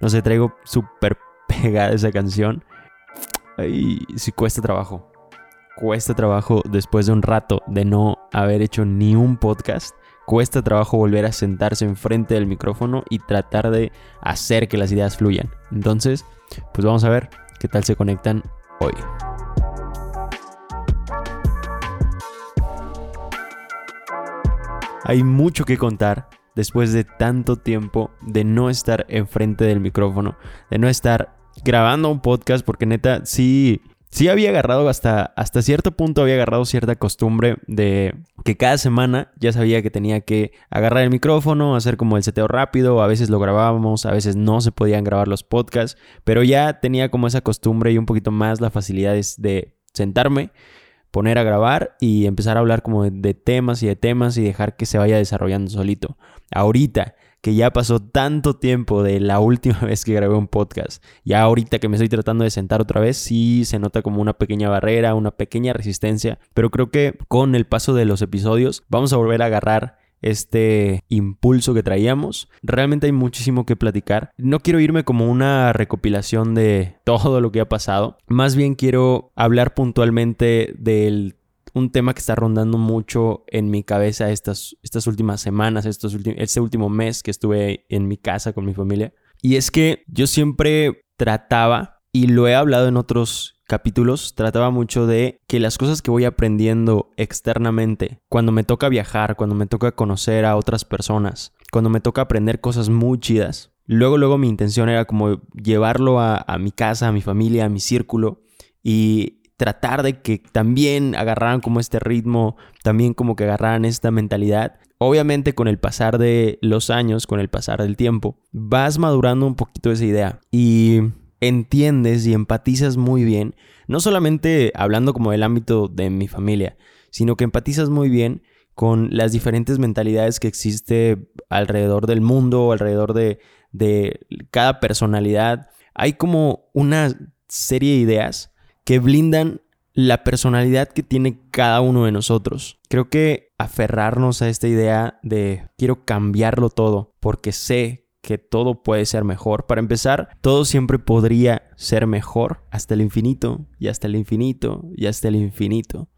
No sé, traigo súper pegada esa canción. Y sí cuesta trabajo. Cuesta trabajo después de un rato de no haber hecho ni un podcast. Cuesta trabajo volver a sentarse enfrente del micrófono y tratar de hacer que las ideas fluyan. Entonces, pues vamos a ver qué tal se conectan hoy. Hay mucho que contar después de tanto tiempo de no estar enfrente del micrófono, de no estar grabando un podcast, porque neta, sí, sí había agarrado hasta, hasta cierto punto, había agarrado cierta costumbre de que cada semana ya sabía que tenía que agarrar el micrófono, hacer como el seteo rápido, a veces lo grabábamos, a veces no se podían grabar los podcasts, pero ya tenía como esa costumbre y un poquito más la facilidad de sentarme poner a grabar y empezar a hablar como de, temas y de temas y dejar que se vaya desarrollando solito. Ahorita que ya pasó tanto tiempo de la última vez que grabé un podcast, ya ahorita que me estoy tratando de sentar otra vez, sí se nota como una pequeña barrera, una pequeña resistencia, pero creo que con el paso de los episodios vamos a volver a agarrar este impulso que traíamos. Realmente hay muchísimo que platicar. No quiero irme como una recopilación de todo lo que ha pasado. Más bien quiero hablar puntualmente del un tema que está rondando mucho en mi cabeza estas, estas últimas semanas, estos este último mes que estuve en mi casa con mi familia. Y es que yo siempre trataba, y lo he hablado en otros capítulos trataba mucho de que las cosas que voy aprendiendo externamente, cuando me toca viajar, cuando me toca conocer a otras personas, cuando me toca aprender cosas muy chidas, luego, luego mi intención era como llevarlo a, mi casa, a mi familia, a mi círculo y tratar de que también agarraran como este ritmo, también como que agarraran esta mentalidad. Obviamente con el pasar de los años, con el pasar del tiempo, vas madurando un poquito esa idea. Y entiendes y empatizas muy bien, no solamente hablando como del ámbito de mi familia, sino que empatizas muy bien con las diferentes mentalidades que existe alrededor del mundo, alrededor de, de cada personalidad. Hay como una serie de ideas que blindan la personalidad que tiene cada uno de nosotros. Creo que aferrarnos a esta idea de quiero cambiarlo todo porque sé que todo puede ser mejor. Para empezar, todo siempre podría ser mejor hasta el infinito y hasta el infinito y hasta el infinito.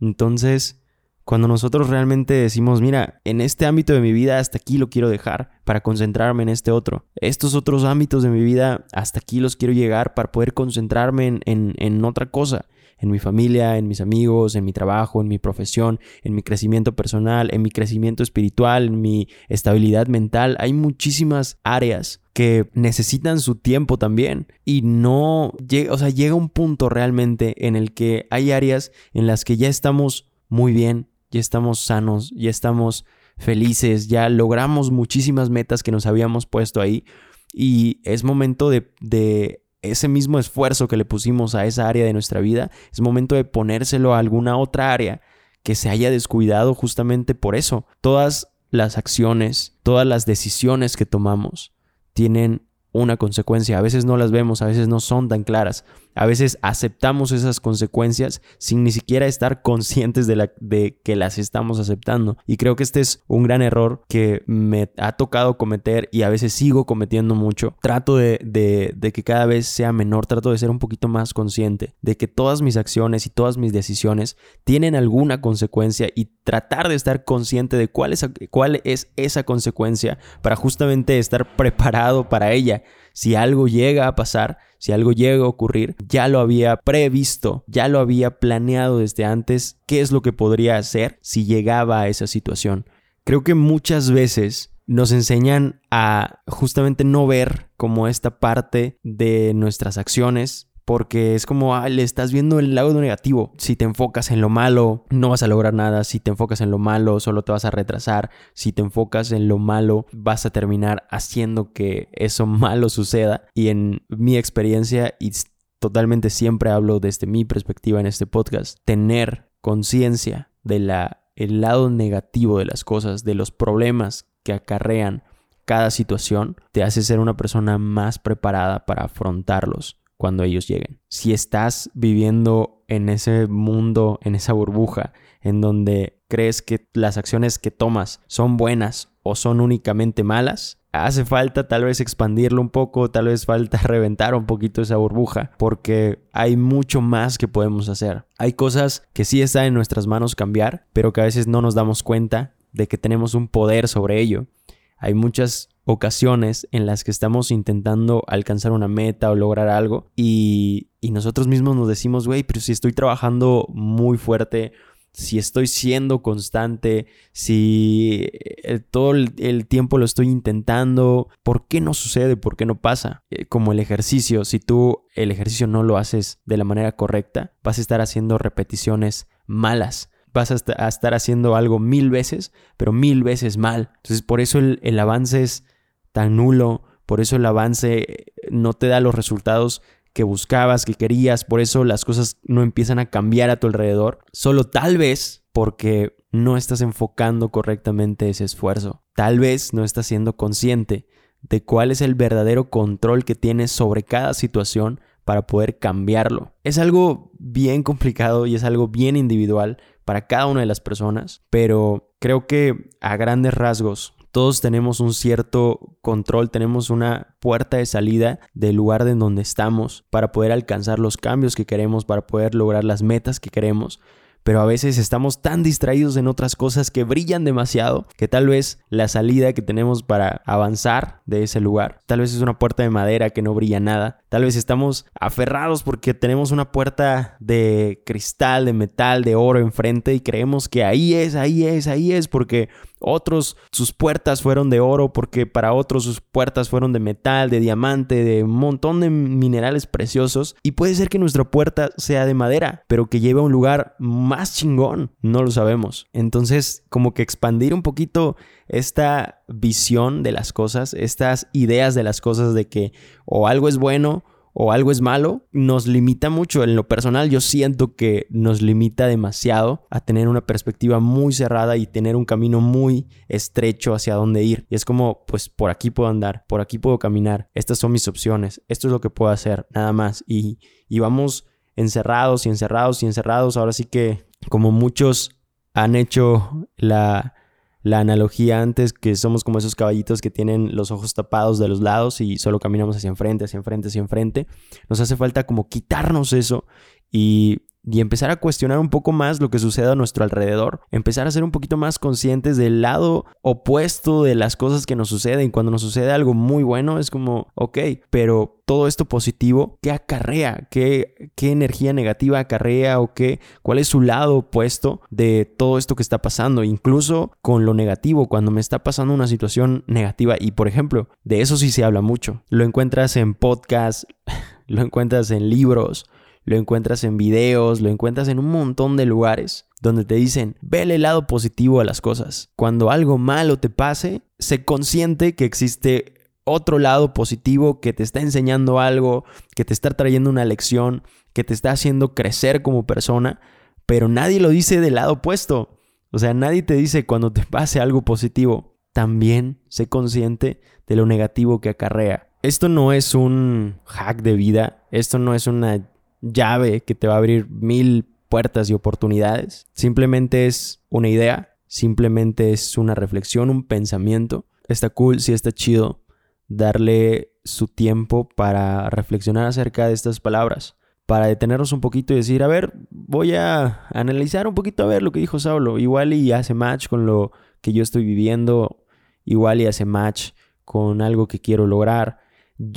Entonces, cuando nosotros realmente decimos, mira, en este ámbito de mi vida hasta aquí lo quiero dejar para concentrarme en este otro. Estos otros ámbitos de mi vida hasta aquí los quiero llegar para poder concentrarme en, en, en otra cosa en mi familia, en mis amigos, en mi trabajo, en mi profesión, en mi crecimiento personal, en mi crecimiento espiritual, en mi estabilidad mental. Hay muchísimas áreas que necesitan su tiempo también y no llega, o sea, llega un punto realmente en el que hay áreas en las que ya estamos muy bien, ya estamos sanos, ya estamos felices, ya logramos muchísimas metas que nos habíamos puesto ahí y es momento de, de ese mismo esfuerzo que le pusimos a esa área de nuestra vida, es momento de ponérselo a alguna otra área que se haya descuidado justamente por eso. Todas las acciones, todas las decisiones que tomamos tienen una consecuencia. A veces no las vemos, a veces no son tan claras. A veces aceptamos esas consecuencias sin ni siquiera estar conscientes de, que las estamos aceptando. Y creo que este es un gran error que me ha tocado cometer y a veces sigo cometiendo mucho. Trato de, que cada vez sea menor, trato de ser un poquito más consciente de que todas mis acciones y todas mis decisiones tienen alguna consecuencia y tratar de estar consciente de cuál cuál es esa consecuencia para justamente estar preparado para ella. Si algo llega a pasar, si algo llega a ocurrir, ya lo había previsto, ya lo había planeado desde antes, qué es lo que podría hacer si llegaba a esa situación. Creo que muchas veces nos enseñan a justamente no ver como esta parte de nuestras acciones porque es como, le estás viendo el lado negativo. Si te enfocas en lo malo, no vas a lograr nada. Si te enfocas en lo malo, solo te vas a retrasar. Si te enfocas en lo malo, vas a terminar haciendo que eso malo suceda. Y en mi experiencia, y totalmente siempre hablo desde mi perspectiva en este podcast, tener conciencia de la el lado negativo de las cosas, de los problemas que acarrean cada situación, te hace ser una persona más preparada para afrontarlos cuando ellos lleguen. Si estás viviendo en ese mundo, en esa burbuja, en donde crees que las acciones que tomas son buenas o son únicamente malas, hace falta tal vez expandirlo un poco, tal vez falta reventar un poquito esa burbuja, porque hay mucho más que podemos hacer. Hay cosas que sí están en nuestras manos cambiar, pero que a veces no nos damos cuenta de que tenemos un poder sobre ello. Hay muchas ocasiones en las que estamos intentando alcanzar una meta o lograr algo y, nosotros mismos nos decimos, güey, pero si estoy trabajando muy fuerte si estoy siendo constante, si eh, todo el, tiempo lo estoy intentando, ¿por qué no sucede? ¿Por qué no pasa? Eh, como el ejercicio, si tú el ejercicio no lo haces de la manera correcta, vas a estar haciendo repeticiones malas. Vas a, estar haciendo algo mil veces, pero mil veces mal. Entonces, por eso el, avance es tan nulo, por eso el avance no te da los resultados que buscabas, que querías, por eso las cosas no empiezan a cambiar a tu alrededor, solo tal vez porque no estás enfocando correctamente ese esfuerzo. Tal vez no estás siendo consciente de cuál es el verdadero control que tienes sobre cada situación para poder cambiarlo. Es algo bien complicado y es algo bien individual para cada una de las personas, pero creo que a grandes rasgos todos tenemos un cierto control, tenemos una puerta de salida del lugar en donde estamos para poder alcanzar los cambios que queremos, para poder lograr las metas que queremos pero a veces estamos tan distraídos en otras cosas que brillan demasiado que tal vez la salida que tenemos para avanzar de ese lugar, tal vez es una puerta de madera que no brilla nada, tal vez estamos aferrados porque tenemos una puerta de cristal, de metal, de oro enfrente y creemos que ahí es, ahí es, ahí es, porque otros sus puertas fueron de oro, porque para otros sus puertas fueron de metal, de diamante, de un montón de minerales preciosos. Y puede ser que nuestra puerta sea de madera, pero que lleve a un lugar más chingón. No lo sabemos. Entonces, como que expandir un poquito esta visión de las cosas, estas ideas de las cosas de que o algo es bueno o algo es malo, nos limita mucho. En lo personal yo siento que nos limita demasiado a tener una perspectiva muy cerrada y tener un camino muy estrecho hacia dónde ir. Y es como, pues por aquí puedo andar, por aquí puedo caminar, estas son mis opciones, esto es lo que puedo hacer, nada más. Y, y vamos encerrados y encerrados y encerrados. Ahora sí que como muchos han hecho la, la analogía antes, que somos como esos caballitos que tienen los ojos tapados de los lados y solo caminamos hacia enfrente, hacia enfrente, hacia enfrente. Nos hace falta como quitarnos eso y y empezar a cuestionar un poco más lo que sucede a nuestro alrededor, empezar a ser un poquito más conscientes del lado opuesto de las cosas que nos suceden. Cuando nos sucede algo muy bueno es como, ok, pero todo esto positivo, ¿qué acarrea? ¿Qué, qué energía negativa acarrea o qué? ¿Cuál es su lado opuesto de todo esto que está pasando? Incluso con lo negativo, cuando me está pasando una situación negativa y por ejemplo, de eso sí se habla mucho. Lo encuentras en podcasts, lo encuentras en libros, lo encuentras en videos, lo encuentras en un montón de lugares donde te dicen, ve el lado positivo a las cosas. Cuando algo malo te pase, sé consciente que existe otro lado positivo que te está enseñando algo, que te está trayendo una lección, que te está haciendo crecer como persona, pero nadie lo dice del lado opuesto. O sea, nadie te dice cuando te pase algo positivo, también sé consciente de lo negativo que acarrea. Esto no es un hack de vida, esto no es una llave que te va a abrir mil puertas y oportunidades. Simplemente es una idea, simplemente es una reflexión, un pensamiento. Está cool, sí está chido darle su tiempo para reflexionar acerca de estas palabras, para detenernos un poquito y decir, a ver, voy a analizar un poquito a ver lo que dijo Saulo, igual y hace match con lo que yo estoy viviendo, igual y hace match con algo que quiero lograr.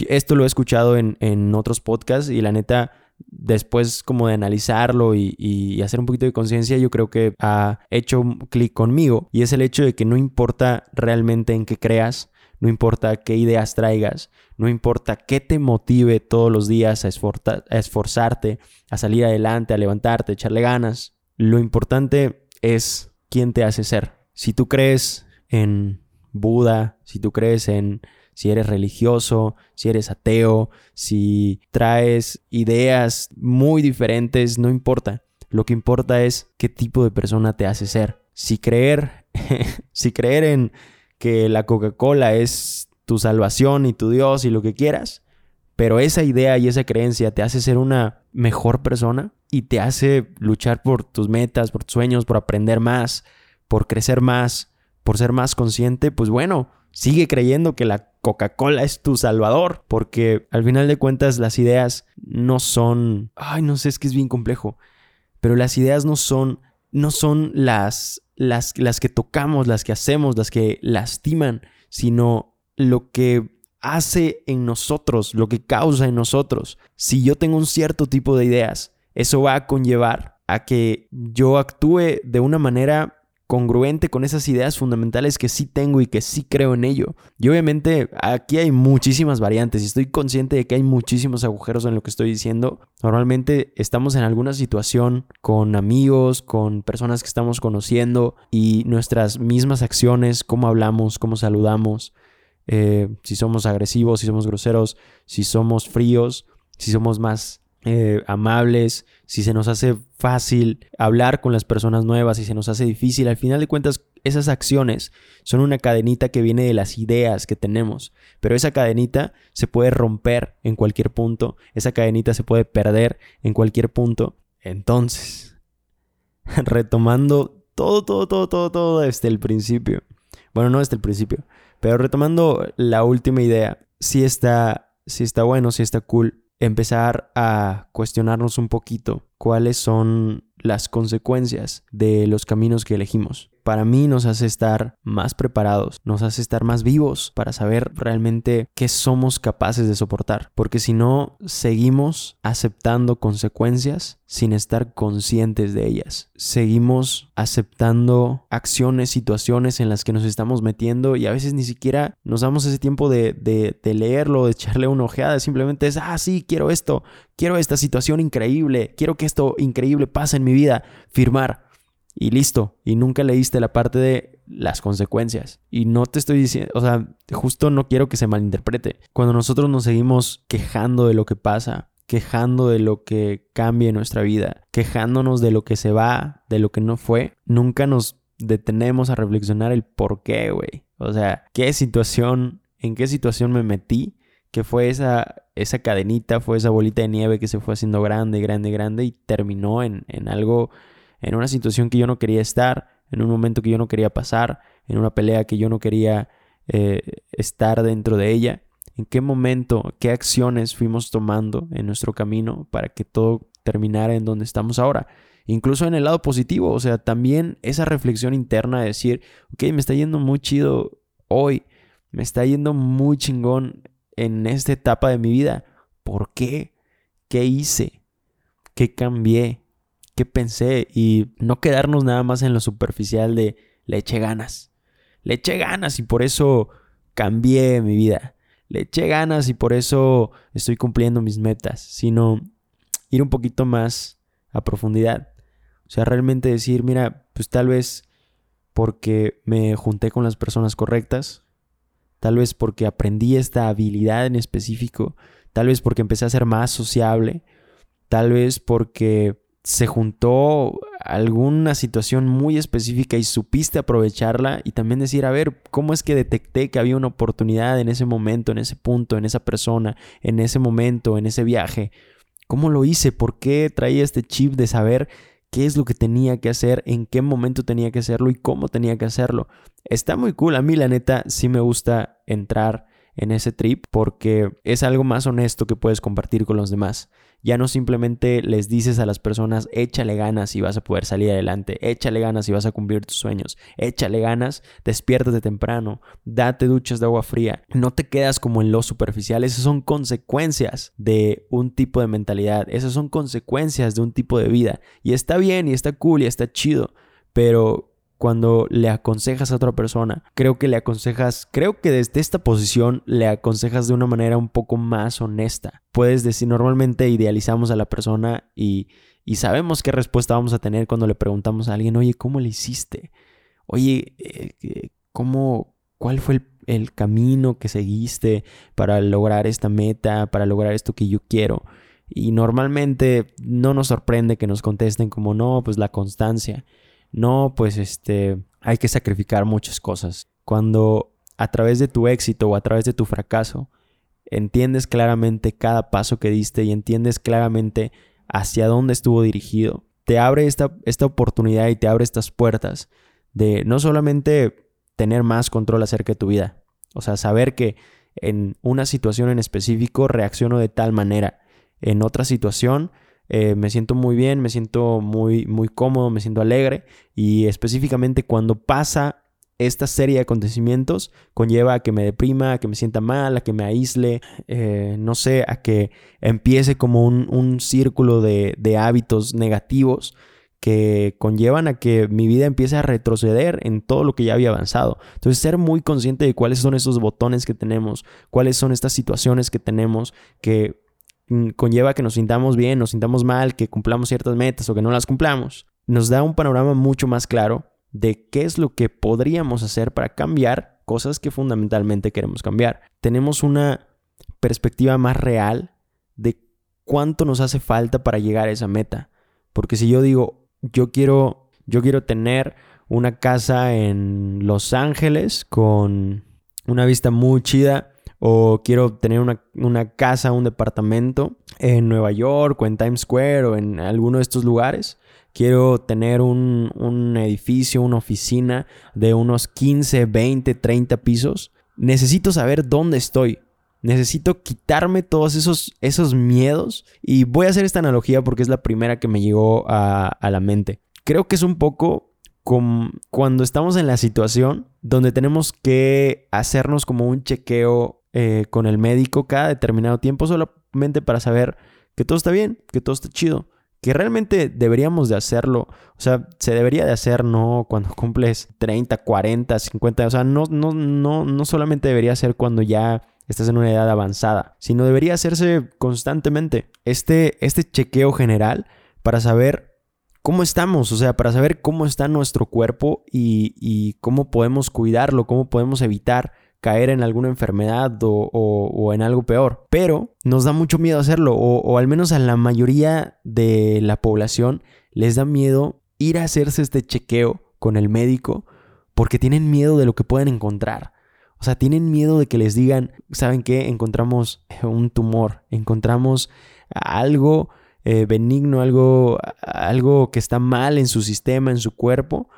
Esto lo he escuchado en, en otros podcasts y la neta después como de analizarlo y, hacer un poquito de conciencia, yo creo que ha hecho clic conmigo y es el hecho de que no importa realmente en qué creas, no importa qué ideas traigas, no importa qué te motive todos los días a, a esforzarte, a salir adelante, a levantarte, a echarle ganas. Lo importante es quién te hace ser. Si tú crees en Buda, si tú crees en si eres religioso, si eres ateo, si traes ideas muy diferentes, no importa. Lo que importa es qué tipo de persona te hace ser. Si creer, si creer en que la Coca-Cola es tu salvación y tu Dios y lo que quieras, pero esa idea y esa creencia te hace ser una mejor persona y te hace luchar por tus metas, por tus sueños, por aprender más, por crecer más, por ser más consciente, pues bueno, sigue creyendo que la Coca-Cola es tu salvador, porque al final de cuentas las ideas no son, ay, no sé, es que es bien complejo, pero las ideas no son no son las las, las que tocamos, las que hacemos, las que lastiman, sino lo que hace en nosotros, lo que causa en nosotros. Si yo tengo un cierto tipo de ideas, eso va a conllevar a que yo actúe de una manera congruente con esas ideas fundamentales que sí tengo y que sí creo en ello. Y obviamente aquí hay muchísimas variantes y estoy consciente de que hay muchísimos agujeros en lo que estoy diciendo. Normalmente estamos en alguna situación con amigos, con personas que estamos conociendo y nuestras mismas acciones, cómo hablamos, cómo saludamos, eh, si somos agresivos, si somos groseros, si somos fríos, si somos más eh, amables, si se nos hace fácil hablar con las personas nuevas, si se nos hace difícil, al final de cuentas esas acciones son una cadenita que viene de las ideas que tenemos, pero esa cadenita se puede romper en cualquier punto, esa cadenita se puede perder en cualquier punto. Entonces, retomando todo, todo, todo, todo, todo desde el principio. Bueno, no desde el principio, pero retomando la última idea, si está, si está bueno, si está cool empezar a cuestionarnos un poquito cuáles son las consecuencias de los caminos que elegimos para mí nos hace estar más preparados, nos hace estar más vivos para saber realmente qué somos capaces de soportar. Porque si no, seguimos aceptando consecuencias sin estar conscientes de ellas. Seguimos aceptando acciones, situaciones en las que nos estamos metiendo y a veces ni siquiera nos damos ese tiempo de, de, leerlo, de echarle una ojeada. Simplemente es, ah, sí, quiero esto, quiero esta situación increíble, quiero que esto increíble pase en mi vida. Firmar y listo. Y nunca leíste la parte de las consecuencias. Y no te estoy diciendo, o sea, justo no quiero que se malinterprete. Cuando nosotros nos seguimos quejando de lo que pasa, quejando de lo que cambia en nuestra vida, quejándonos de lo que se va, de lo que no fue, nunca nos detenemos a reflexionar el por qué, güey. O sea, qué situación, en qué situación me metí, que fue esa, esa cadenita, fue esa bolita de nieve que se fue haciendo grande, grande, grande y terminó en, en algo en una situación que yo no quería estar, en un momento que yo no quería pasar, en una pelea que yo no quería eh, estar dentro de ella. ¿En qué momento, qué acciones fuimos tomando en nuestro camino para que todo terminara en donde estamos ahora? Incluso en el lado positivo, o sea, también esa reflexión interna de decir, ok, me está yendo muy chido hoy, me está yendo muy chingón en esta etapa de mi vida. ¿Por qué? ¿Qué hice? ¿Qué cambié? Qué pensé y no quedarnos nada más en lo superficial de le eché ganas. Le eché ganas y por eso cambié mi vida. Le eché ganas y por eso estoy cumpliendo mis metas, sino ir un poquito más a profundidad. O sea, realmente decir, mira, pues tal vez porque me junté con las personas correctas, tal vez porque aprendí esta habilidad en específico, tal vez porque empecé a ser más sociable, tal vez porque se juntó alguna situación muy específica y supiste aprovecharla y también decir, a ver, ¿cómo es que detecté que había una oportunidad en ese momento, en ese punto, en esa persona, en ese momento, en ese viaje? ¿Cómo lo hice? ¿Por qué traía este chip de saber qué es lo que tenía que hacer, en qué momento tenía que hacerlo y cómo tenía que hacerlo? Está muy cool. A mí la neta sí me gusta entrar en ese trip porque es algo más honesto que puedes compartir con los demás. Ya no simplemente les dices a las personas, échale ganas y vas a poder salir adelante, échale ganas y vas a cumplir tus sueños, échale ganas, despiértate temprano, date duchas de agua fría, no te quedas como en lo superficial, esas son consecuencias de un tipo de mentalidad, esas son consecuencias de un tipo de vida. Y está bien y está cool y está chido, pero cuando le aconsejas a otra persona. Creo que le aconsejas, creo que desde esta posición le aconsejas de una manera un poco más honesta. Puedes decir, normalmente idealizamos a la persona y, y sabemos qué respuesta vamos a tener cuando le preguntamos a alguien, oye, ¿cómo le hiciste? Oye, eh, ¿cómo, cuál fue el, el camino que seguiste para lograr esta meta, para lograr esto que yo quiero? Y normalmente no nos sorprende que nos contesten como no, pues la constancia no, pues este, hay que sacrificar muchas cosas. Cuando a través de tu éxito o a través de tu fracaso entiendes claramente cada paso que diste y entiendes claramente hacia dónde estuvo dirigido, te abre esta, esta oportunidad y te abre estas puertas de no solamente tener más control acerca de tu vida, o sea, saber que en una situación en específico reacciono de tal manera, en otra situación eh, me siento muy bien, me siento muy, muy cómodo, me siento alegre y específicamente cuando pasa esta serie de acontecimientos conlleva a que me deprima, a que me sienta mal, a que me aísle, eh, no sé, a que empiece como un, círculo de, de, hábitos negativos que conllevan a que mi vida empiece a retroceder en todo lo que ya había avanzado. Entonces, ser muy consciente de cuáles son esos botones que tenemos, cuáles son estas situaciones que tenemos que conlleva que nos sintamos bien, nos sintamos mal, que cumplamos ciertas metas o que no las cumplamos, nos da un panorama mucho más claro de qué es lo que podríamos hacer para cambiar cosas que fundamentalmente queremos cambiar. Tenemos una perspectiva más real de cuánto nos hace falta para llegar a esa meta. Porque si yo digo, yo quiero, yo quiero tener una casa en Los Ángeles con una vista muy chida, o quiero tener una, una casa, un departamento en Nueva York o en Times Square o en alguno de estos lugares, quiero tener un, edificio, una oficina de unos 15, 20, 30 pisos, necesito saber dónde estoy. Necesito quitarme todos esos, esos miedos. Y voy a hacer esta analogía porque es la primera que me llegó a, la mente. Creo que es un poco como cuando estamos en la situación donde tenemos que hacernos como un chequeo eh, con el médico cada determinado tiempo solamente para saber que todo está bien, que todo está chido que realmente deberíamos de hacerlo. O sea, se debería de hacer no cuando cumples 30, 40, 50. O sea, no, no, no, no solamente debería ser cuando ya estás en una edad avanzada, sino debería hacerse constantemente. Este, este chequeo general para saber cómo estamos, o sea, para saber cómo está nuestro cuerpo y, y cómo podemos cuidarlo, cómo podemos evitar caer en alguna enfermedad o, en algo peor. Pero nos da mucho miedo hacerlo, o, al menos a la mayoría de la población les da miedo ir a hacerse este chequeo con el médico porque tienen miedo de lo que pueden encontrar. O sea, tienen miedo de que les digan, ¿saben qué? Encontramos un tumor, encontramos algo eh, benigno, algo, algo que está mal en su sistema, en su cuerpo,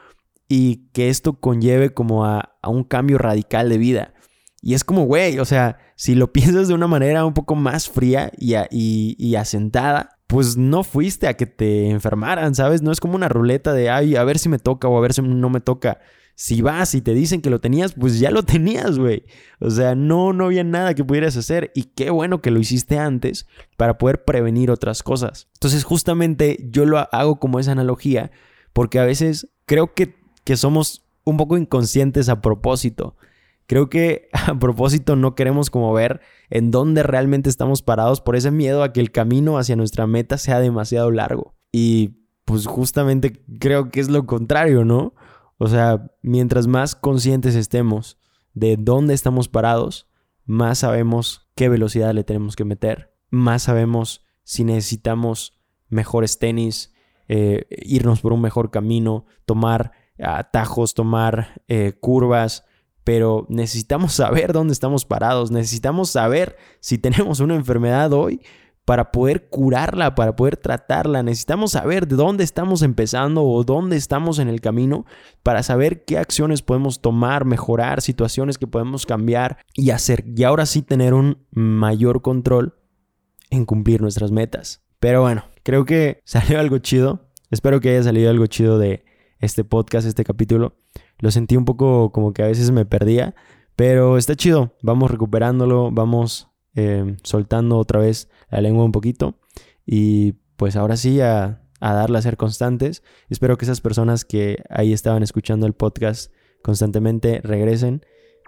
y que esto conlleve como a, a un cambio radical de vida. Y es como, güey, o sea, si lo piensas de una manera un poco más fría y, y, asentada, pues no fuiste a que te enfermaran, ¿sabes? No es como una ruleta de, ay, a ver si me toca o a ver si no me toca. Si vas y te dicen que lo tenías, pues ya lo tenías, güey. O sea, no, no había nada que pudieras hacer y qué bueno que lo hiciste antes para poder prevenir otras cosas. Entonces, justamente yo lo hago como esa analogía porque a veces creo que, que somos un poco inconscientes a propósito Creo que a propósito no queremos como ver en dónde realmente estamos parados por ese miedo a que el camino hacia nuestra meta sea demasiado largo. Y pues justamente creo que es lo contrario, ¿no? O sea, mientras más conscientes estemos de dónde estamos parados, más sabemos qué velocidad le tenemos que meter, más sabemos si necesitamos mejores tenis, eh, irnos por un mejor camino, tomar atajos, tomar eh, curvas, pero necesitamos saber dónde estamos parados, necesitamos saber si tenemos una enfermedad hoy para poder curarla, para poder tratarla. Necesitamos saber de dónde estamos empezando o dónde estamos en el camino para saber qué acciones podemos tomar, mejorar, situaciones que podemos cambiar y hacer. Y ahora sí tener un mayor control en cumplir nuestras metas. Pero bueno, creo que salió algo chido. Espero que haya salido algo chido de este podcast, este capítulo lo sentí un poco como que a veces me perdía, pero está chido, vamos recuperándolo, vamos eh, soltando otra vez la lengua un poquito y pues ahora sí a, a darle a ser constantes. Espero que esas personas que ahí estaban escuchando el podcast constantemente regresen.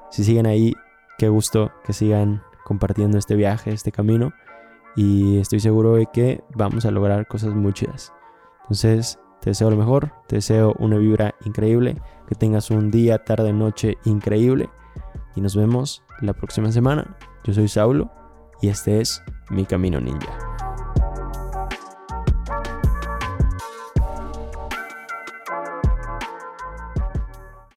Si siguen ahí, qué gusto que sigan compartiendo este viaje, este camino. Y estoy seguro de que vamos a lograr cosas muy chidas. Entonces, te deseo lo mejor, te deseo una vibra increíble, que tengas un día, tarde, noche increíble y nos vemos la próxima semana. Yo soy Saulo y este es Mi Camino Ninja.